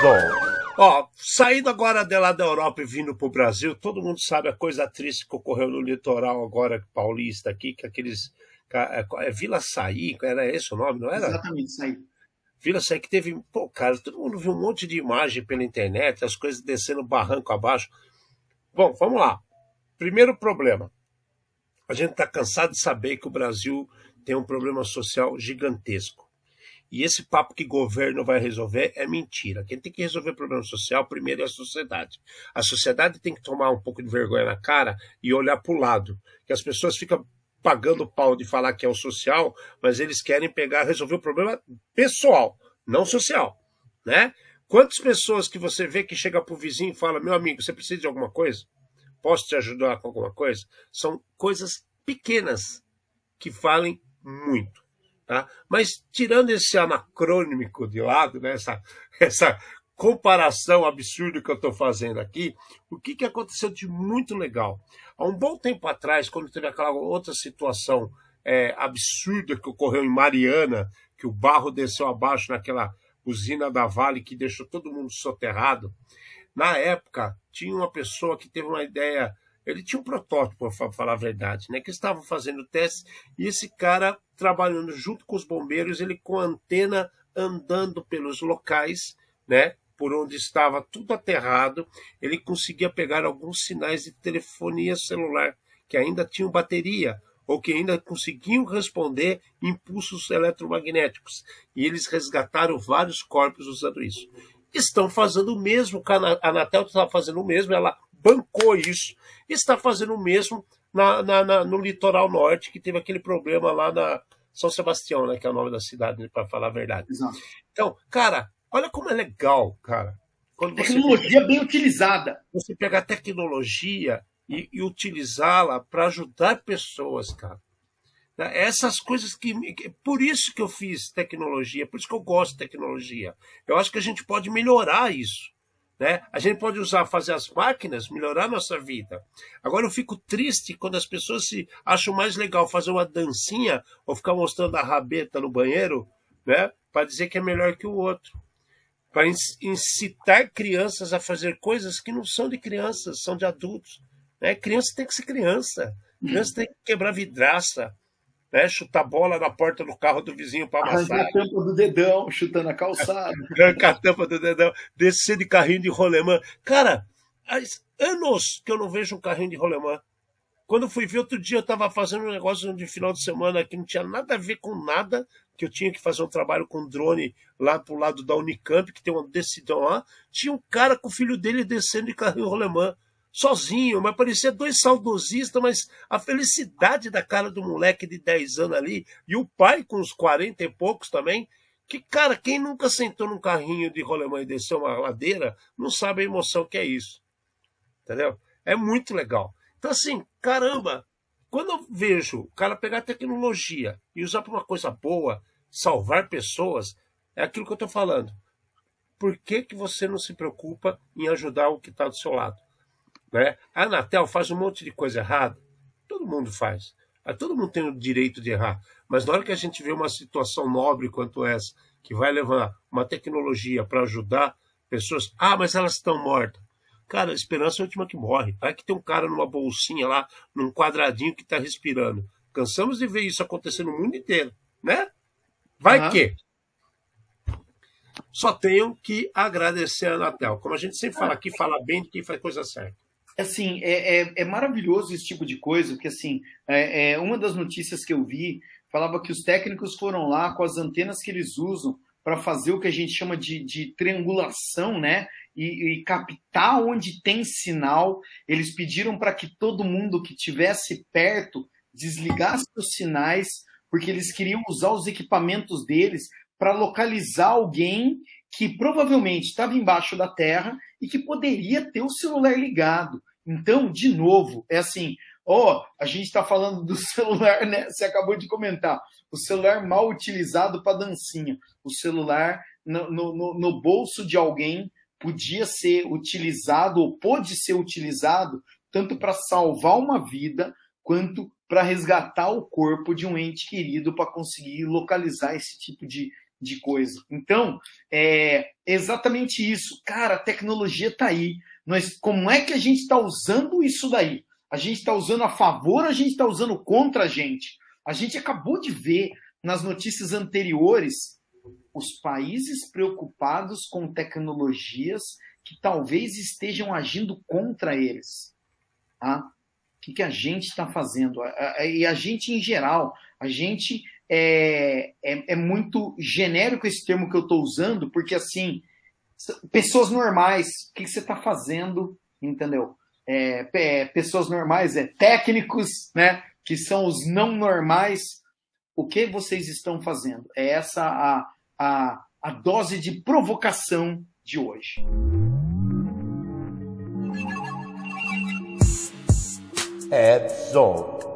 Edson. Ó, saindo agora de lá da Europa e vindo para o Brasil, todo mundo sabe a coisa triste que ocorreu no litoral agora paulista aqui, que aqueles. É, é Vila Saí, era esse o nome, não era? Exatamente, Saí. Vila Saí que teve. Pô, cara, todo mundo viu um monte de imagem pela internet, as coisas descendo barranco abaixo. Bom, vamos lá. Primeiro problema. A gente está cansado de saber que o Brasil tem um problema social gigantesco. E esse papo que governo vai resolver é mentira. Quem tem que resolver o problema social primeiro é a sociedade. A sociedade tem que tomar um pouco de vergonha na cara e olhar para o lado. Que as pessoas ficam pagando pau de falar que é o social, mas eles querem pegar resolver o problema pessoal, não social, né? Quantas pessoas que você vê que chega para o vizinho e fala, meu amigo, você precisa de alguma coisa? Posso te ajudar com alguma coisa? São coisas pequenas que valem muito. Tá? Mas tirando esse anacrônico de lado, né, essa, essa comparação absurda que eu estou fazendo aqui, o que, que aconteceu de muito legal? Há um bom tempo atrás, quando teve aquela outra situação é, absurda que ocorreu em Mariana, que o barro desceu abaixo naquela usina da Vale que deixou todo mundo soterrado, na época tinha uma pessoa que teve uma ideia ele tinha um protótipo, para falar a verdade, né? Que estavam fazendo testes e esse cara trabalhando junto com os bombeiros, ele com a antena andando pelos locais, né? Por onde estava tudo aterrado, ele conseguia pegar alguns sinais de telefonia celular que ainda tinham bateria ou que ainda conseguiam responder impulsos eletromagnéticos. E eles resgataram vários corpos usando isso. Estão fazendo o mesmo, a Anatel está fazendo o mesmo, ela bancou isso. E está fazendo o mesmo na, na, na, no litoral norte, que teve aquele problema lá na São Sebastião, né, que é o nome da cidade, para falar a verdade. Exato. Então, cara, olha como é legal, cara. Tecnologia bem utilizada. Você pegar tecnologia e, e utilizá-la para ajudar pessoas, cara. Né, essas coisas que. Por isso que eu fiz tecnologia, por isso que eu gosto de tecnologia. Eu acho que a gente pode melhorar isso. Né? A gente pode usar, fazer as máquinas, melhorar a nossa vida. Agora eu fico triste quando as pessoas se acham mais legal fazer uma dancinha ou ficar mostrando a rabeta no banheiro, né? Para dizer que é melhor que o outro. Para incitar crianças a fazer coisas que não são de crianças, são de adultos. Né? Criança tem que ser criança. Criança tem que quebrar vidraça, né? Chutar bola na porta do carro do vizinho para amassar. Arrancar a tampa do dedão, chutando a calçada. Arrancar a tampa do dedão, descer de carrinho de rolemã. Cara, há anos que eu não vejo um carrinho de rolemã. Quando fui ver outro dia, eu estava fazendo um negócio de final de semana que não tinha nada a ver com nada, que eu tinha que fazer um trabalho com drone lá pro lado da Unicamp, que tem um decidão lá. Tinha um cara com o filho dele descendo de carrinho rolemã sozinho, mas parecia dois saudosistas, mas a felicidade da cara do moleque de 10 anos ali, e o pai com uns 40 e poucos também, que, cara, quem nunca sentou num carrinho de rolemã e desceu uma ladeira, não sabe a emoção que é isso. Entendeu? É muito legal. Então, assim, caramba, quando eu vejo o cara pegar tecnologia e usar para uma coisa boa, salvar pessoas, é aquilo que eu estou falando. Por que, que você não se preocupa em ajudar o que está do seu lado? Né? A Anatel faz um monte de coisa errada. Todo mundo faz. Todo mundo tem o direito de errar. Mas na hora que a gente vê uma situação nobre quanto essa, que vai levar uma tecnologia para ajudar pessoas. Ah, mas elas estão mortas. Cara, a esperança é a última que morre. Vai que tem um cara numa bolsinha lá, num quadradinho que está respirando. Cansamos de ver isso acontecer no mundo inteiro, né? Vai uhum. que. Só tenho que agradecer a Anatel. Como a gente sempre fala aqui, fala bem de quem faz coisa certa assim, é, é, é, maravilhoso esse tipo de coisa, porque assim, é, é, uma das notícias que eu vi falava que os técnicos foram lá com as antenas que eles usam para fazer o que a gente chama de, de triangulação, né? E, e, captar onde tem sinal. Eles pediram para que todo mundo que tivesse perto desligasse os sinais, porque eles queriam usar os equipamentos deles para localizar alguém que provavelmente estava embaixo da terra e que poderia ter o celular ligado. Então, de novo, é assim, ó, oh, a gente está falando do celular, né? Você acabou de comentar, o celular mal utilizado para dancinha, o celular no, no, no bolso de alguém podia ser utilizado ou pode ser utilizado tanto para salvar uma vida quanto para resgatar o corpo de um ente querido para conseguir localizar esse tipo de, de coisa. Então, é exatamente isso. Cara, a tecnologia está aí. Nós, como é que a gente está usando isso daí? A gente está usando a favor, a gente está usando contra a gente. A gente acabou de ver nas notícias anteriores os países preocupados com tecnologias que talvez estejam agindo contra eles. Tá? O que, que a gente está fazendo? E a gente, em geral, a gente é, é, é muito genérico esse termo que eu estou usando, porque assim, pessoas normais, o que, você está fazendo, entendeu? É, é, pessoas normais, é técnicos, né? Que são os não normais. O que vocês estão fazendo? É essa a, a, a dose de provocação de hoje. Edson.